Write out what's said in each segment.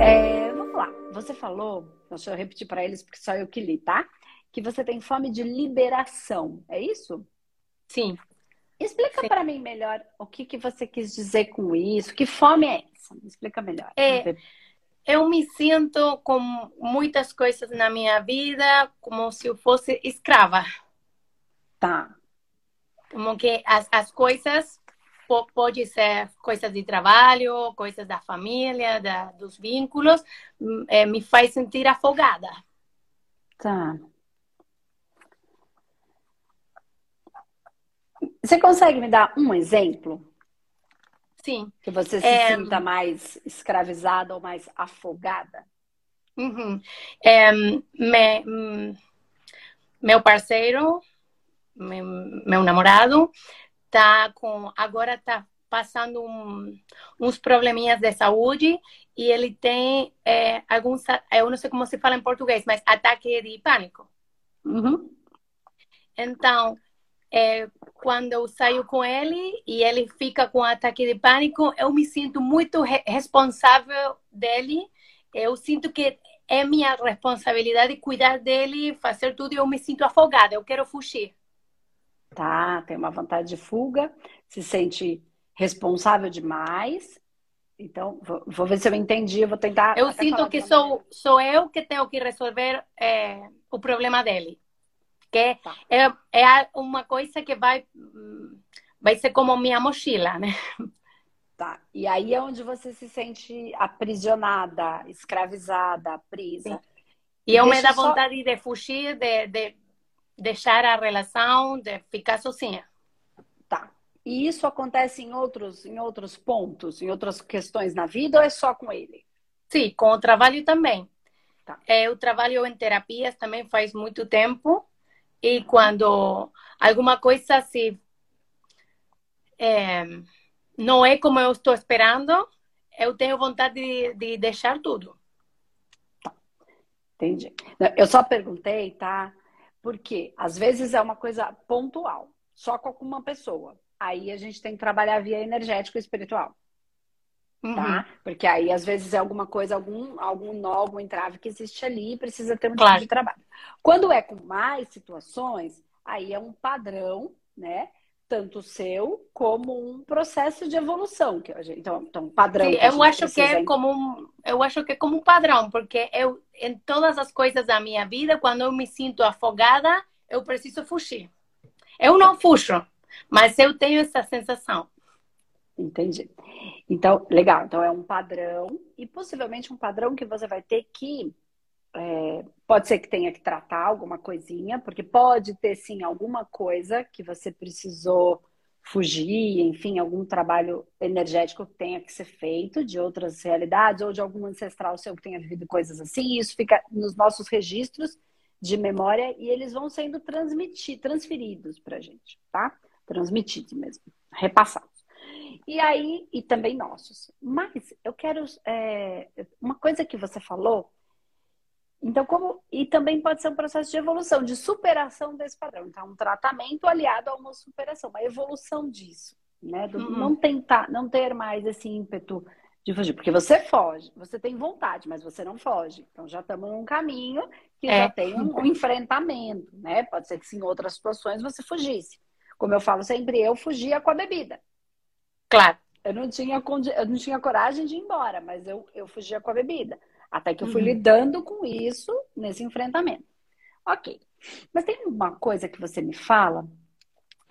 É, vamos lá. Você falou, deixa eu repetir para eles porque só eu que li, tá? Que você tem fome de liberação, é isso? Sim. Explica para mim melhor o que, que você quis dizer com isso. Que fome é essa? Me explica melhor. É, eu me sinto com muitas coisas na minha vida como se eu fosse escrava. Tá. Como que as, as coisas pode ser coisas de trabalho, coisas da família, da, dos vínculos, é, me faz sentir afogada. Tá. Você consegue me dar um exemplo? Sim. Que você se é... sinta mais escravizada ou mais afogada? Uhum. É, me, meu parceiro, meu, namorado, tá com agora tá passando um, uns probleminhas de saúde e ele tem é, alguns, eu não sei como se fala em português, mas ataque de pânico. Uhum. Então, é, quando eu saio com ele e ele fica com ataque de pânico, eu me sinto muito re responsável dele. Eu sinto que é minha responsabilidade cuidar dele, fazer tudo e eu me sinto afogada. Eu quero fugir. Tá, tem uma vontade de fuga, se sente responsável demais. Então, vou, vou ver se eu entendi, eu vou tentar. Eu sinto que sou, sou eu que tenho que resolver é, o problema dele. Que tá. é, é uma coisa que vai, vai ser como minha mochila, né? Tá. E aí é onde você se sente aprisionada, escravizada, presa. Sim. E eu me dá vontade só... de fugir, de, de deixar a relação, de ficar sozinha. Tá. E isso acontece em outros, em outros pontos, em outras questões na vida ou é só com ele? Sim, com o trabalho também. Tá. É, eu trabalho em terapias também faz muito tempo e quando alguma coisa se é, não é como eu estou esperando, eu tenho vontade de, de deixar tudo. Tá. Entendi. Eu só perguntei, tá? Porque às vezes é uma coisa pontual, só com uma pessoa. Aí a gente tem que trabalhar via energético e espiritual. Tá? Uhum. Porque aí às vezes é alguma coisa, algum, algum nó, algum entrave que existe ali e precisa ter um claro. tipo de trabalho. Quando é com mais situações, aí é um padrão, né? Tanto seu como um processo de evolução que gente, então, então padrão Sim, eu acho que é como um, eu acho que é como um padrão porque eu em todas as coisas da minha vida quando eu me sinto afogada eu preciso fugir. Eu não fujo mas eu tenho essa sensação. Entendi. Então legal então é um padrão e possivelmente um padrão que você vai ter que é, pode ser que tenha que tratar alguma coisinha, porque pode ter sim alguma coisa que você precisou fugir, enfim, algum trabalho energético que tenha que ser feito de outras realidades ou de algum ancestral seu que tenha vivido coisas assim. Isso fica nos nossos registros de memória e eles vão sendo transmitidos, transferidos para a gente, tá? Transmitidos mesmo, repassados. E aí, e também nossos. Mas eu quero. É, uma coisa que você falou então, como. E também pode ser um processo de evolução, de superação desse padrão. Então, um tratamento aliado a uma superação, uma evolução disso. Né? Do, uhum. Não tentar, não ter mais esse ímpeto de fugir. Porque você foge, você tem vontade, mas você não foge. Então já estamos num caminho que é. já tem um, um, enfrentamento, né? Pode ser que sim, em outras situações você fugisse. Como eu falo sempre, eu fugia com a bebida. Claro. Eu não tinha, eu não tinha coragem de ir embora, mas eu, eu fugia com a bebida. Até que eu fui uhum. lidando com isso nesse enfrentamento. Ok. Mas tem uma coisa que você me fala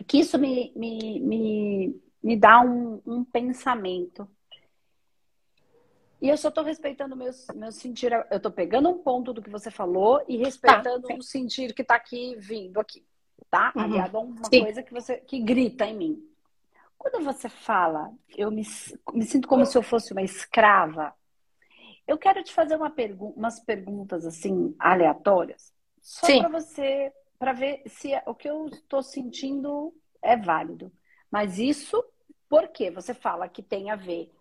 que isso me, me, me, me dá um, um pensamento. E eu só estou respeitando meu, meu sentir. Eu estou pegando um ponto do que você falou e respeitando tá, o sentir que está aqui vindo aqui. Tá? Uhum. Aliado a uma sim. coisa que você que grita em mim. Quando você fala, eu me, me sinto como se eu fosse uma escrava eu quero te fazer uma pergu umas perguntas assim aleatórias, só para você, para ver se é, o que eu estou sentindo é válido. Mas isso porque você fala que tem a ver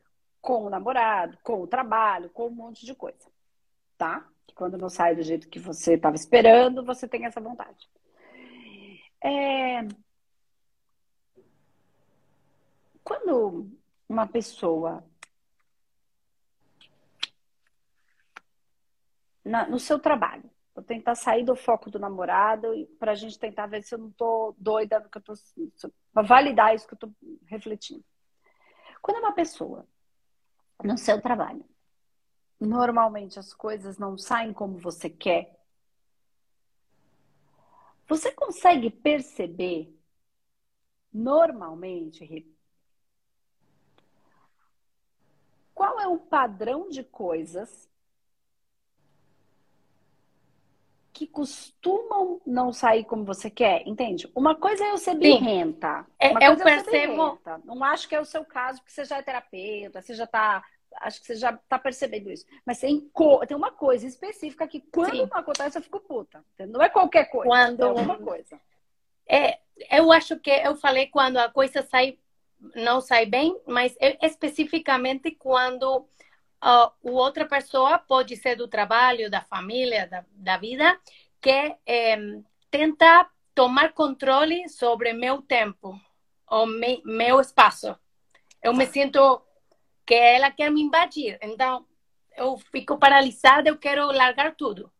com o namorado, com o trabalho, com um monte de coisa, tá? Que quando não sai do jeito que você estava esperando, você tem essa vontade. É... Quando uma pessoa na, no seu trabalho, vou tentar sair do foco do namorado para a gente tentar ver se eu não estou doida que eu para validar isso que eu estou refletindo. Quando uma pessoa no seu trabalho, normalmente as coisas não saem como você quer, você consegue perceber normalmente, qual é o padrão de coisas que costumam não sair como você quer, entende? Uma coisa é eu ser birrenta. É, eu é percebo. Não acho que é o seu caso, porque você já é terapeuta, você já está acho que você já tá percebendo isso. Mas tem, tem uma coisa específica que quando Sim. não acontece, eu fico puta. Não é qualquer coisa. Quando... É alguma coisa. É, eu acho que eu falei quando a coisa sai, não sai bem, mas especificamente quando uh, outra pessoa pode ser do trabalho, da família, da, da vida, que é, tenta tomar controle sobre meu tempo, ou me, meu espaço. Eu me sinto que ela quer me invadir. Então, eu fico paralisada, eu quero largar tudo.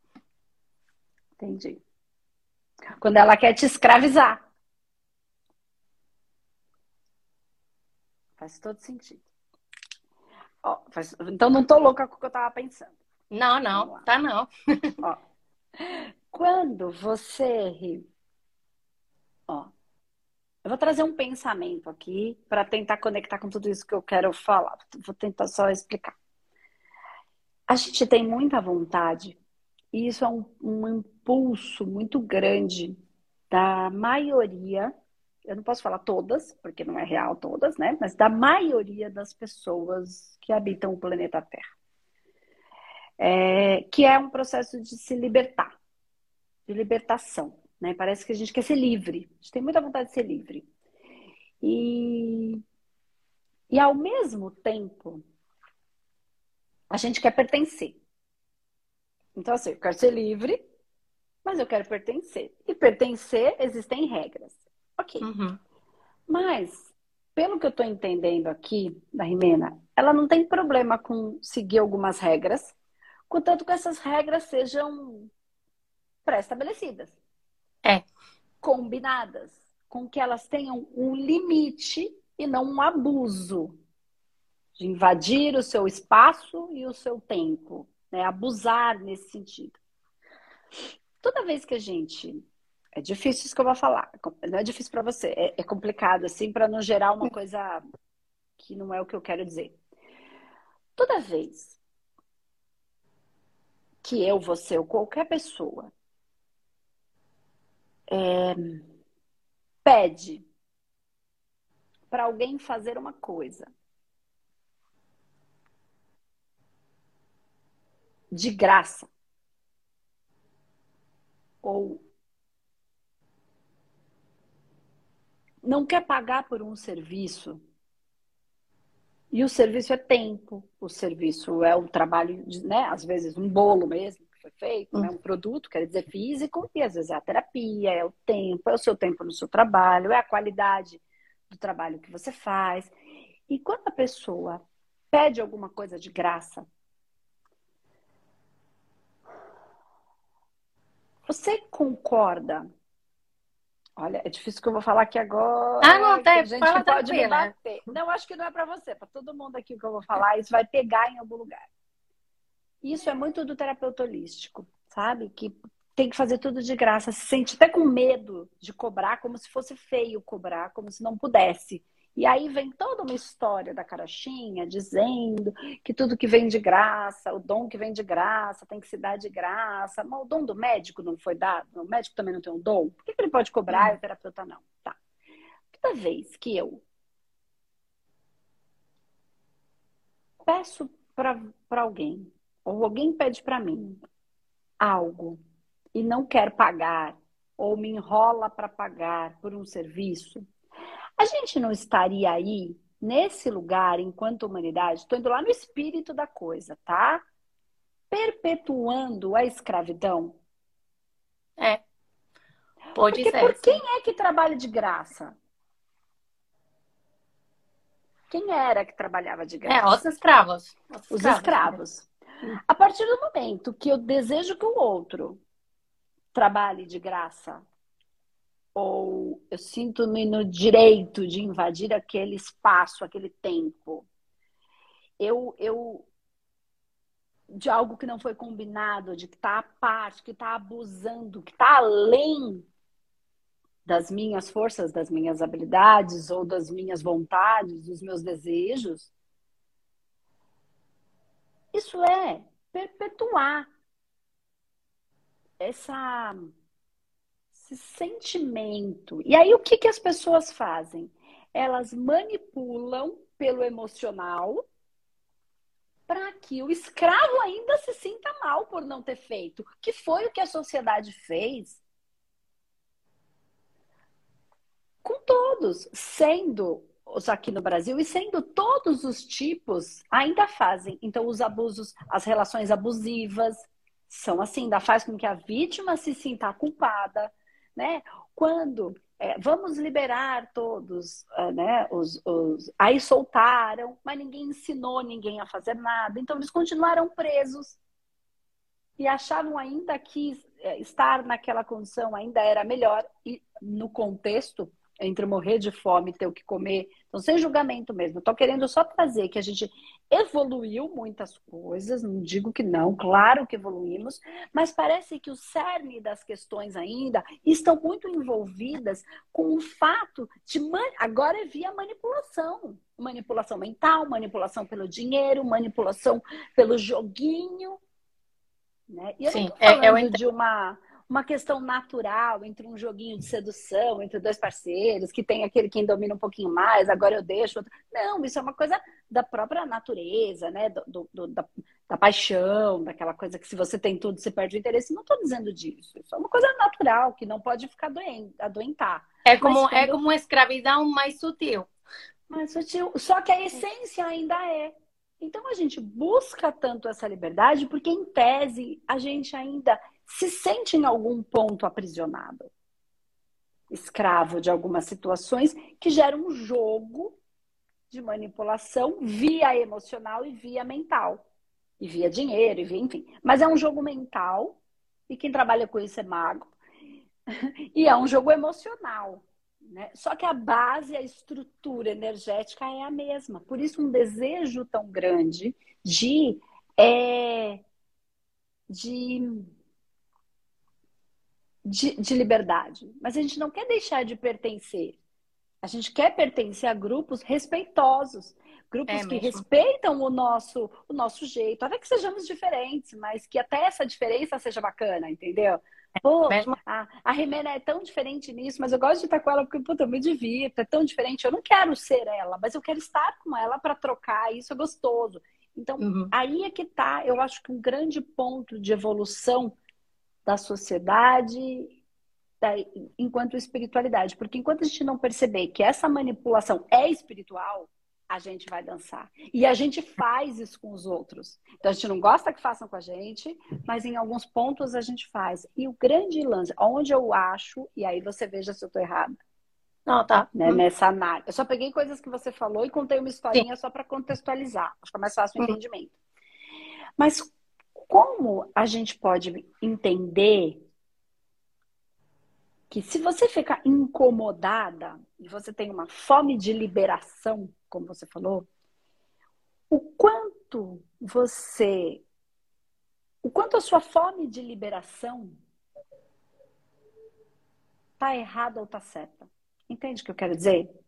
Entendi. Quando ela quer te escravizar. Faz todo sentido. Ó, faz... Então não tô louca com o que eu tava pensando. Não, não, tá não. Ó, quando você ri, ó, eu vou trazer um pensamento aqui para tentar conectar com tudo isso que eu quero falar. Vou tentar só explicar. A gente tem muita vontade, e isso é um, um impulso muito grande da maioria, eu não posso falar todas, porque não é real todas, né? Mas da maioria das pessoas que habitam o planeta Terra. É, que é um processo de se libertar, de libertação. Né? Parece que a gente quer ser livre. A gente tem muita vontade de ser livre. E, e ao mesmo tempo, a gente quer pertencer. Então, assim, eu quero ser livre, mas eu quero pertencer. E pertencer, existem regras. Ok. Uhum. Mas, pelo que eu estou entendendo aqui da Rimena, ela não tem problema com seguir algumas regras, contanto que essas regras sejam pré-estabelecidas. É. Combinadas, com que elas tenham um limite e não um abuso de invadir o seu espaço e o seu tempo, né? Abusar nesse sentido. Toda vez que a gente é difícil isso que eu vou falar. Não é difícil para você, é, é, complicado assim para não gerar uma coisa que não é o que eu quero dizer. Toda vez que eu, você ou qualquer pessoa é, pede para alguém fazer uma coisa de graça ou não quer pagar por um serviço e o serviço é tempo, o serviço é o trabalho, né? Às vezes um bolo mesmo foi feito, né? um produto, quer dizer, físico, e às vezes é a terapia, é o tempo, é o seu tempo no seu trabalho, é a qualidade do trabalho que você faz. E quando a pessoa pede alguma coisa de graça, você concorda? Olha, é difícil que eu vou falar aqui agora. Ah, não, tá, a gente fala pode me bater. Não, acho que não é para você, para todo mundo aqui que eu vou falar, isso vai pegar em algum lugar. Isso é muito do terapeuta holístico, sabe? Que tem que fazer tudo de graça, se sente até com medo de cobrar, como se fosse feio cobrar, como se não pudesse. E aí vem toda uma história da carochinha dizendo que tudo que vem de graça, o dom que vem de graça, tem que se dar de graça. Mas o dom do médico não foi dado? O médico também não tem um dom? Por que ele pode cobrar e o terapeuta não? Tá. Toda vez que eu peço para alguém ou alguém pede para mim algo e não quer pagar ou me enrola para pagar por um serviço, a gente não estaria aí nesse lugar enquanto humanidade, estou indo lá no espírito da coisa, tá? Perpetuando a escravidão? É. Pode Porque ser. Por quem é que trabalha de graça? Quem era que trabalhava de graça? É, os escravos. Os, os escravos. escravos. A partir do momento que eu desejo que o outro trabalhe de graça, ou eu sinto-me no direito de invadir aquele espaço, aquele tempo, eu, eu de algo que não foi combinado, de que está à parte, que está abusando, que está além das minhas forças, das minhas habilidades ou das minhas vontades, dos meus desejos, isso é perpetuar essa, esse sentimento. E aí, o que, que as pessoas fazem? Elas manipulam pelo emocional para que o escravo ainda se sinta mal por não ter feito. Que foi o que a sociedade fez com todos, sendo os aqui no Brasil e sendo todos os tipos ainda fazem. Então os abusos, as relações abusivas são assim, ainda faz com que a vítima se sinta culpada, né? Quando é, vamos liberar todos, é, né? Os, os, aí soltaram, mas ninguém ensinou ninguém a fazer nada. Então eles continuaram presos e achavam ainda que é, estar naquela condição ainda era melhor e no contexto entre morrer de fome e ter o que comer. Então, sem julgamento mesmo. Estou querendo só trazer que a gente evoluiu muitas coisas, não digo que não, claro que evoluímos, mas parece que o cerne das questões ainda estão muito envolvidas com o fato de agora é via manipulação. Manipulação mental, manipulação pelo dinheiro, manipulação pelo joguinho. Né? E eu Sim, não tô falando é, eu de uma uma questão natural entre um joguinho de sedução entre dois parceiros, que tem aquele quem domina um pouquinho mais, agora eu deixo. Outro. Não, isso é uma coisa da própria natureza, né? Do, do, da, da, paixão, daquela coisa que se você tem tudo, você perde o interesse. Não estou dizendo disso. Isso é uma coisa natural, que não pode ficar doente, adoentar. É como, quando... é como uma escravidão mais sutil. Mais sutil. Só que a essência ainda é. Então a gente busca tanto essa liberdade porque, em tese, a gente ainda se sente em algum ponto aprisionado, escravo de algumas situações que geram um jogo de manipulação via emocional e via mental. E via dinheiro, e via, enfim. Mas é um jogo mental, e quem trabalha com isso é mago. e é um jogo emocional. Né? Só que a base, a estrutura energética é a mesma. Por isso, um desejo tão grande de, é, de de, de liberdade. Mas a gente não quer deixar de pertencer. A gente quer pertencer a grupos respeitosos, grupos é que respeitam o nosso, o nosso jeito, até que sejamos diferentes, mas que até essa diferença seja bacana, entendeu? É Pô, a, a Rimena é tão diferente nisso, mas eu gosto de estar com ela porque, puta, eu me divirto, é tão diferente. Eu não quero ser ela, mas eu quero estar com ela para trocar, isso é gostoso. Então, uhum. aí é que tá, eu acho que um grande ponto de evolução da sociedade da, enquanto espiritualidade. Porque enquanto a gente não perceber que essa manipulação é espiritual, a gente vai dançar. E a gente faz isso com os outros. Então a gente não gosta que façam com a gente, mas em alguns pontos a gente faz. E o grande lance, onde eu acho, e aí você veja se eu estou errada. Não, tá. Né, hum. Nessa análise. Eu só peguei coisas que você falou e contei uma historinha Sim. só para contextualizar. Acho que é mais fácil o hum. entendimento. Mas como a gente pode entender que se você ficar incomodada e você tem uma fome de liberação, como você falou, o quanto você o quanto a sua fome de liberação tá errada ou tá certa. Entende o que eu quero dizer?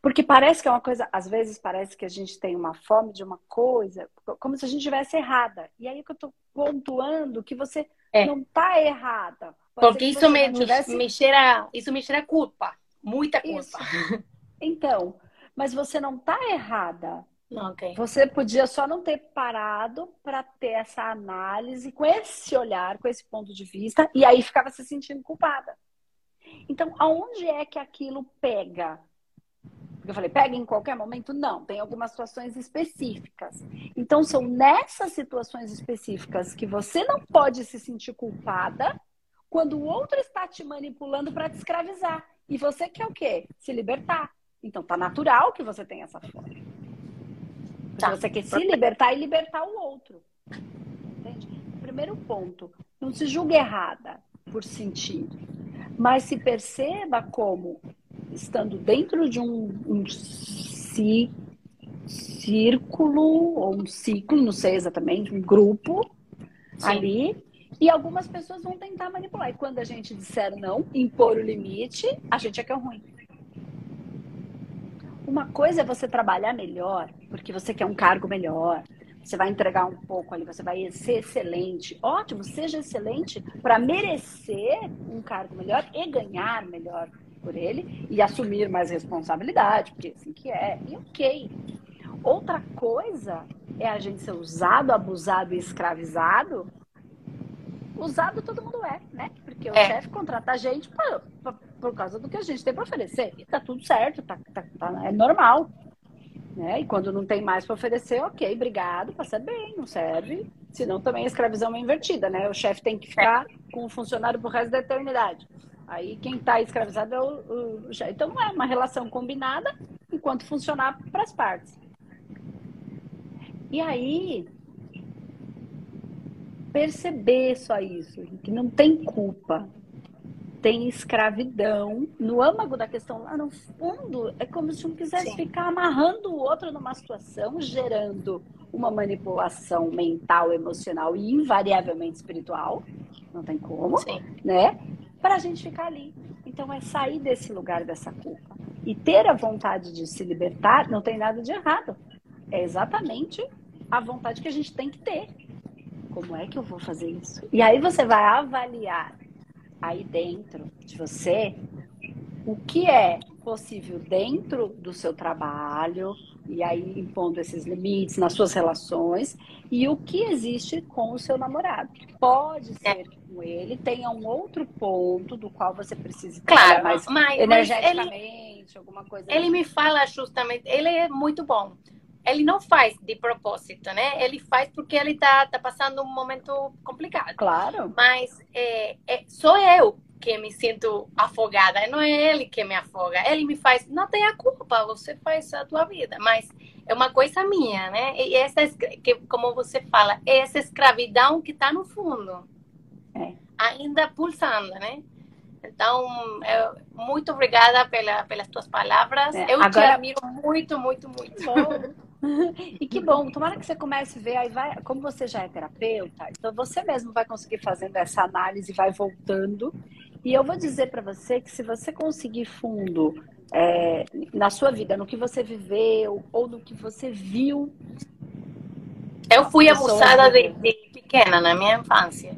Porque parece que é uma coisa, às vezes parece que a gente tem uma fome de uma coisa, como se a gente estivesse errada. E aí que eu estou pontuando que você é. não está errada. Pode Porque isso me, tivesse... me, cheira, isso me cheira culpa, muita culpa. Isso. Então, mas você não está errada. Okay. Você podia só não ter parado para ter essa análise com esse olhar, com esse ponto de vista, e aí ficava se sentindo culpada. Então, aonde é que aquilo pega? Porque eu falei, pega em qualquer momento? Não, tem algumas situações específicas. Então, são nessas situações específicas que você não pode se sentir culpada quando o outro está te manipulando para te escravizar. E você quer o quê? Se libertar. Então tá natural que você tenha essa fome. Tá. Você quer se libertar e libertar o outro. Entende? Primeiro ponto, não se julgue errada por sentir, mas se perceba como estando dentro de um, um círculo ou um ciclo, não sei exatamente, um grupo Sim. ali. E algumas pessoas vão tentar manipular. E quando a gente disser não, impor o limite, a gente é que é ruim. Uma coisa é você trabalhar melhor, porque você quer um cargo melhor, você vai entregar um pouco ali, você vai ser excelente. Ótimo, seja excelente para merecer um cargo melhor e ganhar melhor por ele e assumir mais responsabilidade, porque assim que é. E ok. Outra coisa é a gente ser usado, abusado e escravizado. Usado todo mundo é, né? Porque o é. chefe contrata a gente por, por, por, causa do que a gente tem para oferecer. E tá tudo certo, tá, tá, tá, é normal. Né? E quando não tem mais para oferecer, ok, obrigado, passa bem, não serve. Senão também a escravidão é invertida, né? O chefe tem que ficar com o funcionário pro resto da eternidade. Aí quem está escravizado é o, o, Então não é uma relação combinada enquanto funcionar para as partes. E aí perceber só isso, que não tem culpa, tem escravidão. No âmago da questão, lá no fundo, é como se um quisesse Sim. ficar amarrando o outro numa situação, gerando uma manipulação mental, emocional e invariavelmente espiritual. Não tem como, Sim. né? Para a gente ficar ali. Então é sair desse lugar dessa culpa. E ter a vontade de se libertar não tem nada de errado. É exatamente a vontade que a gente tem que ter. Como é que eu vou fazer isso? E aí você vai avaliar aí dentro de você o que é possível dentro do seu trabalho, e aí impondo esses limites nas suas relações, e o que existe com o seu namorado. Pode ser é. que com ele tenha um outro ponto do qual você precisa claro, mais mas, energeticamente, ele, alguma coisa. Ele assim. me fala justamente, ele é muito bom ele não faz de propósito, né? Ele faz porque ele tá, tá passando um momento complicado. Claro. Mas é, é, sou eu que me sinto afogada, não é ele que me afoga. Ele me faz, não tem a culpa, você faz a tua vida, mas é uma coisa minha, né? E essa, que, como você fala, é essa escravidão que está no fundo, é. ainda pulsando, né? Então, muito obrigada pela, pelas tuas palavras. É, eu agora... te admiro muito, muito, muito. Bom. e que bom, tomara que você comece a ver, aí vai, como você já é terapeuta, então você mesmo vai conseguir fazendo essa análise, vai voltando. E eu vou dizer para você que se você conseguir fundo é, na sua vida, no que você viveu ou no que você viu. Eu fui abusada de, de pequena na minha infância.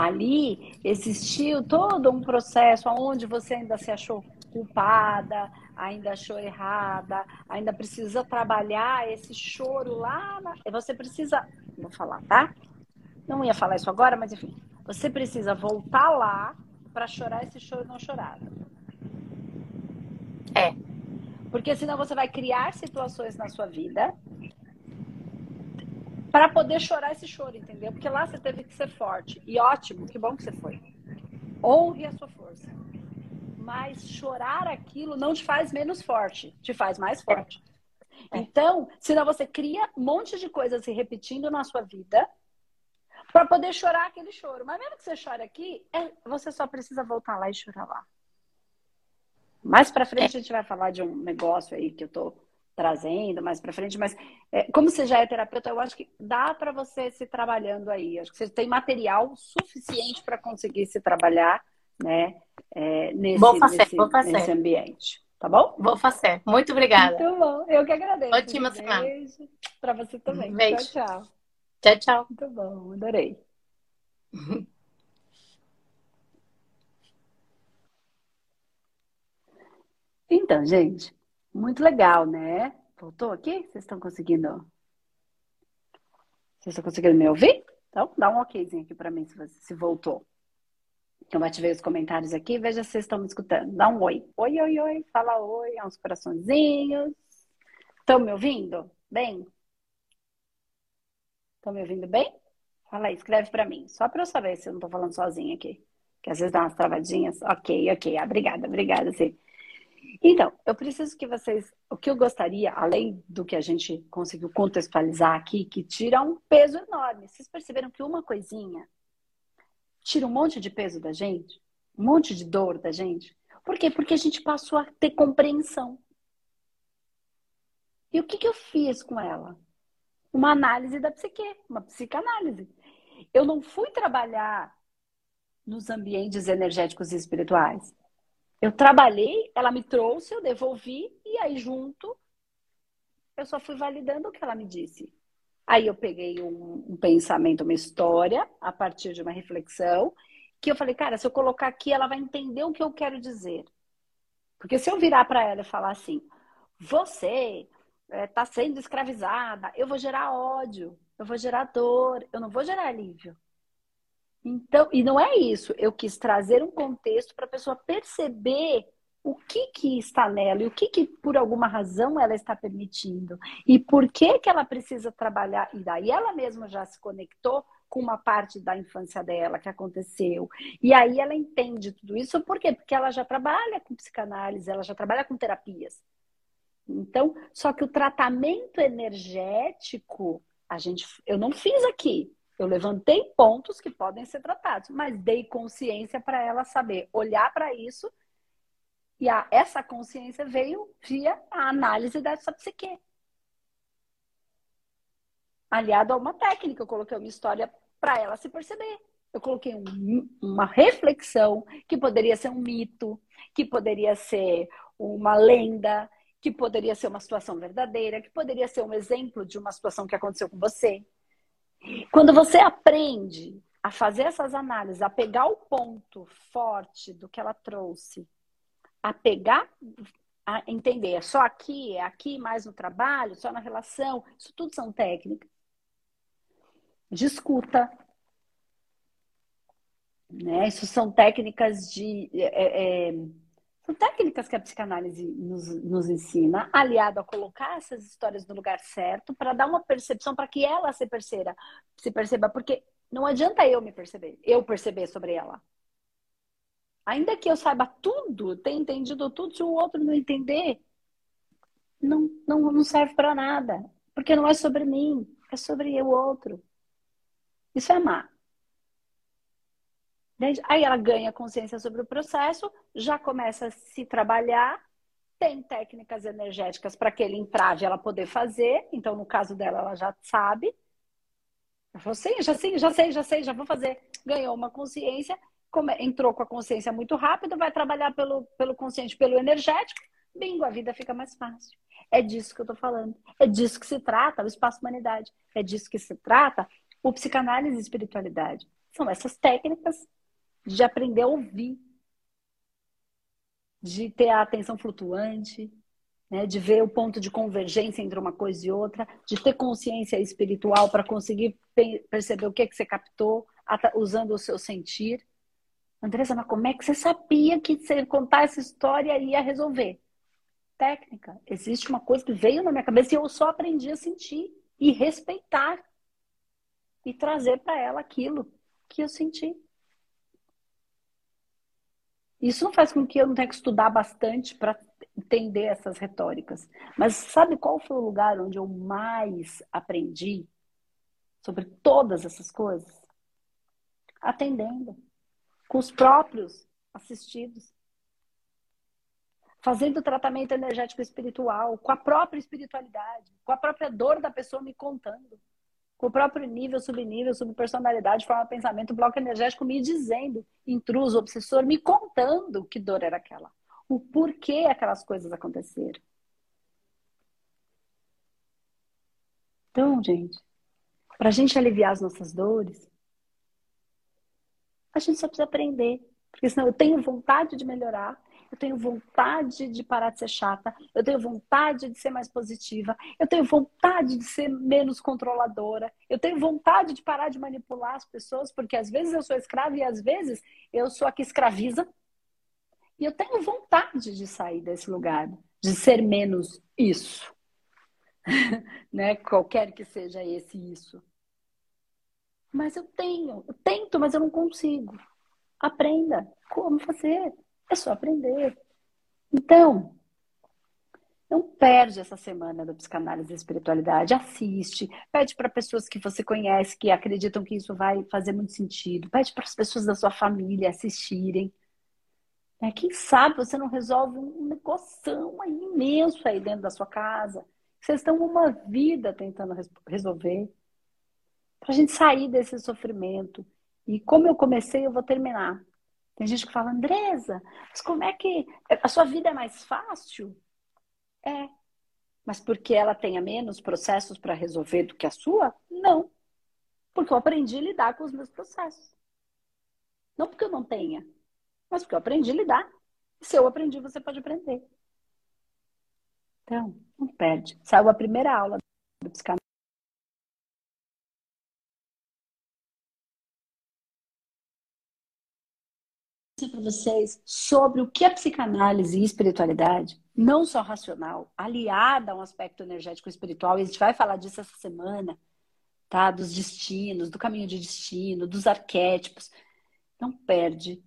Ali existiu todo um processo onde você ainda se achou culpada, ainda achou errada, ainda precisa trabalhar esse choro lá. Na... Você precisa. Vou falar, tá? Não ia falar isso agora, mas enfim. Você precisa voltar lá para chorar esse choro não chorado. É. Porque senão você vai criar situações na sua vida para poder chorar esse choro, entendeu? Porque lá você teve que ser forte. E ótimo, que bom que você foi. Honre a sua força mas chorar aquilo não te faz menos forte, te faz mais forte. É. Então, senão você cria um monte de coisas se repetindo na sua vida para poder chorar aquele choro. Mas mesmo que você chore aqui, é, você só precisa voltar lá e chorar lá. Mais para frente é. a gente vai falar de um negócio aí que eu tô trazendo mais para frente, mas é, como você já é terapeuta, eu acho que dá para você se trabalhando aí. Acho que você tem material suficiente para conseguir se trabalhar né? É, nesse, vou fazer, nesse, vou fazer. nesse ambiente. Tá bom? Vou fazer. Muito obrigada. Muito bom. Eu que agradeço. Ótima um semana. Beijo para você também. Beijo. Tchau, tchau. Tchau, tchau. Muito bom. Adorei. Então, gente, muito legal, né? Voltou aqui? Vocês estão conseguindo? Vocês estão conseguindo me ouvir? Então, dá um okzinho aqui para mim se, você, se voltou. Então, ativei os comentários aqui, veja se vocês estão me escutando. Dá um oi. Oi, oi, oi. Fala oi, uns coraçõezinhos. Estão me ouvindo? Bem? Estão me ouvindo bem? Fala aí, escreve para mim. Só para eu saber se eu não estou falando sozinha aqui. Que às vezes dá umas travadinhas. Ok, ok. Obrigada, obrigada, sim. Então, eu preciso que vocês. O que eu gostaria, além do que a gente conseguiu contextualizar aqui, que tira um peso enorme. Vocês perceberam que uma coisinha tira um monte de peso da gente? Um monte de dor da gente? Por quê? Porque a gente passou a ter compreensão. E o que, que eu fiz com ela? Uma análise da psique, uma psicanálise. Eu não fui trabalhar nos ambientes energéticos e espirituais. Eu trabalhei, ela me trouxe, eu devolvi, e aí junto eu só fui validando o que ela me disse. Aí eu peguei um, um, pensamento, uma história, a partir de uma reflexão, que eu falei, cara, se eu colocar aqui, ela vai entender o que eu quero dizer. Porque se eu virar para ela e falar assim, você está eh, é, sendo escravizada, eu vou gerar ódio, eu vou gerar dor, eu não vou gerar alívio. Então, e não é isso. Eu quis trazer um contexto para a pessoa perceber o que, que está nela e o que, que, por alguma razão, ela está permitindo. E por que, que ela precisa trabalhar. E daí ela mesma já se conectou com uma parte da infância dela que aconteceu. E aí ela entende tudo isso. Por quê? Porque ela já trabalha com psicanálise, ela já trabalha com terapias. Então, só que o tratamento energético, a gente, eu não fiz aqui. Eu levantei pontos que podem ser tratados, mas dei consciência para ela saber olhar para isso e a, essa consciência veio via a análise dessa psique. Aliado a uma técnica, eu coloquei uma história para ela se perceber. Eu coloquei um, uma reflexão que poderia ser um mito, que poderia ser uma lenda, que poderia ser uma situação verdadeira, que poderia ser um exemplo de uma situação que aconteceu com você. Quando você aprende a fazer essas análises, a pegar o ponto forte do que ela trouxe, a pegar, a entender, é só aqui, é aqui mais no trabalho, só na relação, isso tudo são técnicas de escuta. Né? Isso são técnicas de. É, é, são técnicas que a psicanálise nos, nos ensina, aliado a colocar essas histórias no lugar certo, para dar uma percepção para que ela se perceba, se perceba, porque não adianta eu me perceber, eu perceber sobre ela. Ainda que eu saiba tudo, tenha entendido tudo, se o outro não entender, não, não, não serve para nada. Porque não é sobre mim, é sobre o outro. Isso é amar. Aí ela ganha consciência sobre o processo, já começa a se trabalhar, tem técnicas energéticas para aquele entrave ela poder fazer. Então, no caso dela, ela já sabe. Ela falou, sim, já sei, já sei, já sei, já vou fazer. Ganhou uma consciência, entrou com a consciência muito rápido, vai trabalhar pelo, pelo consciente, pelo energético, bingo, a vida fica mais fácil. É disso que eu estou falando. É disso que se trata o espaço humanidade. É disso que se trata o psicanálise e espiritualidade. São essas técnicas de aprender a ouvir, de ter a atenção flutuante, né, de ver o ponto de convergência entre uma coisa e outra, de ter consciência espiritual para conseguir perceber o que, é que você captou usando o seu sentir. Andressa, mas como é que você sabia que você contar essa história ia resolver? Técnica. Existe uma coisa que veio na minha cabeça e eu só aprendi a sentir e respeitar e trazer para ela aquilo que eu senti. Isso não faz com que eu não tenha que estudar bastante para entender essas retóricas. Mas sabe qual foi o lugar onde eu mais aprendi sobre todas essas coisas? Atendendo. Com os próprios assistidos. Fazendo tratamento energético espiritual, com a própria espiritualidade, com a própria dor da pessoa me contando com o próprio nível, subnível, subpersonalidade, forma, pensamento, bloco energético me dizendo, intruso, obsessor, me contando que dor era aquela, o porquê aquelas coisas aconteceram. Então, gente, para a gente aliviar as nossas dores, a gente só precisa aprender. Porque senão eu tenho vontade de melhorar, eu tenho vontade de parar de ser chata, eu tenho vontade de ser mais positiva, eu tenho vontade de ser menos controladora, eu tenho vontade de parar de manipular as pessoas, porque às vezes eu sou escrava e às vezes eu sou a que escraviza. E eu tenho vontade de sair desse lugar, de ser menos isso. né? Qualquer que seja esse isso. Mas eu tenho, eu tento, mas eu não consigo. Aprenda como fazer. É só aprender. Então, Não perde essa semana da psicanálise e espiritualidade. Assiste, pede para pessoas que você conhece, que acreditam que isso vai fazer muito sentido. Pede para as pessoas da sua família assistirem. É, quem sabe você não resolve um negoção aí imenso aí dentro da sua casa. Vocês estão uma vida tentando resolver. Para a gente sair desse sofrimento. E como eu comecei, eu vou terminar. Tem gente que fala, Andresa, mas como é que a sua vida é mais fácil? É. Mas porque ela tenha menos processos para resolver do que a sua? Não. Porque eu aprendi a lidar com os meus processos. Não porque eu não tenha, mas porque eu aprendi a lidar. Se eu aprendi, você pode aprender. Então, não perde. Saiu a primeira aula do psicanálise. Para vocês sobre o que é psicanálise e espiritualidade, não só racional, aliada a um aspecto energético espiritual, e a gente vai falar disso essa semana, tá? Dos destinos, do caminho de destino, dos arquétipos. Não perde.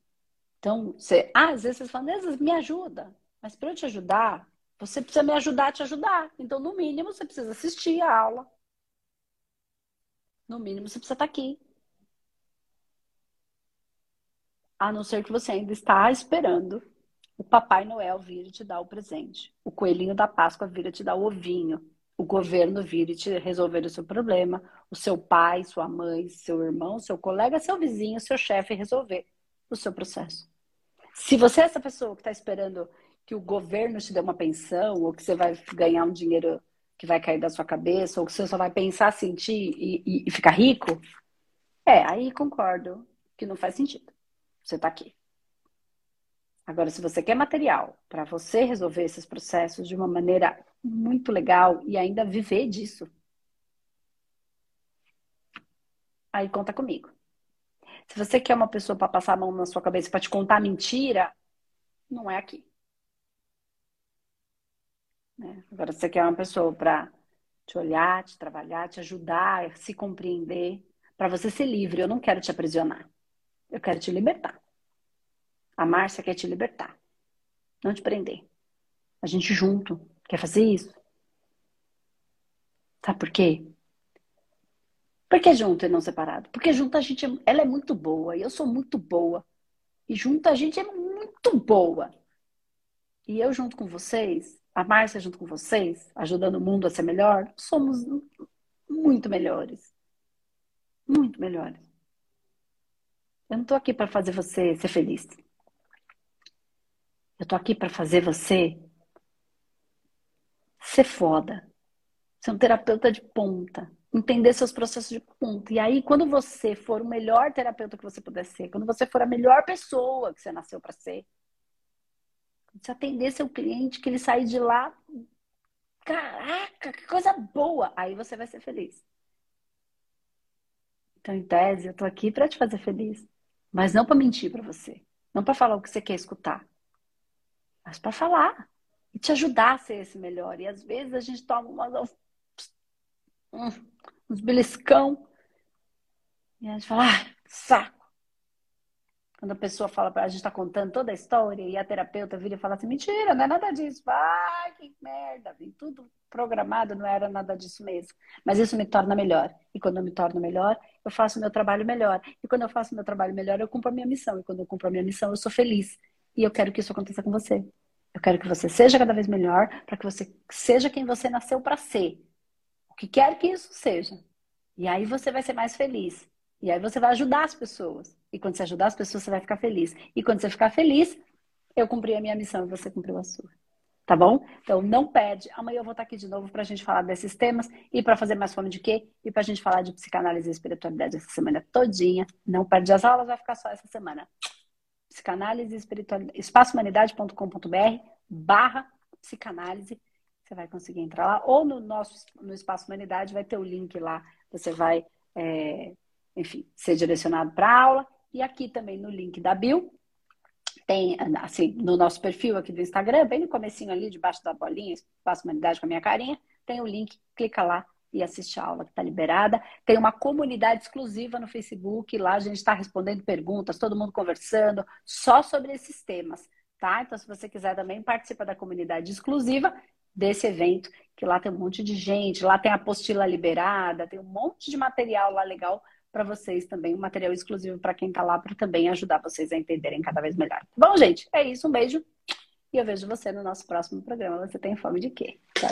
Então, você, ah, às vezes vocês falam, me ajuda, mas para eu te ajudar, você precisa me ajudar a te ajudar. Então, no mínimo, você precisa assistir a aula. No mínimo, você precisa estar aqui a não ser que você ainda está esperando o Papai Noel vir te dar o presente, o coelhinho da Páscoa vir te dar o ovinho, o governo vir e te resolver o seu problema, o seu pai, sua mãe, seu irmão, seu colega, seu vizinho, seu chefe resolver o seu processo. Se você é essa pessoa que está esperando que o governo te dê uma pensão, ou que você vai ganhar um dinheiro que vai cair da sua cabeça, ou que você só vai pensar, sentir e, e, e ficar rico, é, aí concordo que não faz sentido você está aqui. Agora, se você quer material para você resolver esses processos de uma maneira muito legal e ainda viver disso, aí conta comigo. Se você quer uma pessoa para passar a mão na sua cabeça para te contar mentira, não é aqui. Né? Agora, se você quer uma pessoa para te olhar, te trabalhar, te ajudar, se compreender, para você ser livre, eu não quero te aprisionar. Eu quero te libertar. A Márcia quer te libertar, não te prender. A gente junto quer fazer isso. Sabe por quê? Por que junto e não separado? Porque junto a gente, ela é muito boa e eu sou muito boa. E junto a gente é muito boa. E eu junto com vocês, a Márcia junto com vocês, ajudando o mundo a ser melhor, somos muito melhores. Muito melhores. Eu não tô aqui para fazer você ser feliz. Eu tô aqui para fazer você ser foda. Ser um terapeuta de ponta. Entender seus processos de ponta. E aí, quando você for o melhor terapeuta que você puder ser, quando você for a melhor pessoa que você nasceu para ser, você atender seu cliente, que ele sair de lá, caraca, que coisa boa! Aí você vai ser feliz. Então, em tese, eu tô aqui para te fazer feliz. Mas não para mentir para você. Não para falar o que você quer escutar. Mas para falar. E te ajudar a ser esse melhor. E às vezes a gente toma umas, uns beliscão. E a gente fala, ah, saco. Quando a pessoa fala para a gente está contando toda a história e a terapeuta vira e fala assim, mentira, não é nada disso. Ai, que merda, vem tudo programado, não era nada disso mesmo. Mas isso me torna melhor. E quando eu me torno melhor, eu faço meu trabalho melhor. E quando eu faço meu trabalho melhor, eu cumpro a minha missão. E quando eu cumpro a minha missão, eu sou feliz. E eu quero que isso aconteça com você. Eu quero que você seja cada vez melhor, para que você seja quem você nasceu para ser. O que quer que isso seja. E aí você vai ser mais feliz. E aí você vai ajudar as pessoas. E quando você ajudar as pessoas, você vai ficar feliz. E quando você ficar feliz, eu cumpri a minha missão e você cumpriu a sua. Tá bom? Então não perde. Amanhã eu vou estar aqui de novo para a gente falar desses temas e para fazer mais fome de quê? E para a gente falar de psicanálise e espiritualidade essa semana todinha. Não perde as aulas, vai ficar só essa semana. Psicanálise e espiritualidade, espaçohumanidade.com.br barra psicanálise. Você vai conseguir entrar lá. Ou no nosso no Espaço Humanidade vai ter o link lá. Você vai, é, enfim, ser direcionado para a aula. E aqui também no link da Bill, tem, assim, no nosso perfil aqui do Instagram, bem no comecinho ali, debaixo da bolinha, Espaço Humanidade com a minha carinha, tem o link, clica lá e assiste a aula que está liberada. Tem uma comunidade exclusiva no Facebook, lá a gente está respondendo perguntas, todo mundo conversando, só sobre esses temas, tá? Então, se você quiser também participa da comunidade exclusiva, desse evento, que lá tem um monte de gente, lá tem a apostila liberada, tem um monte de material lá legal para vocês também, um material exclusivo para quem está lá, para também ajudar vocês a entenderem cada vez melhor. Bom, gente, é isso, um beijo e eu vejo você no nosso próximo programa. Você tem fome de quê? Tchau, tchau.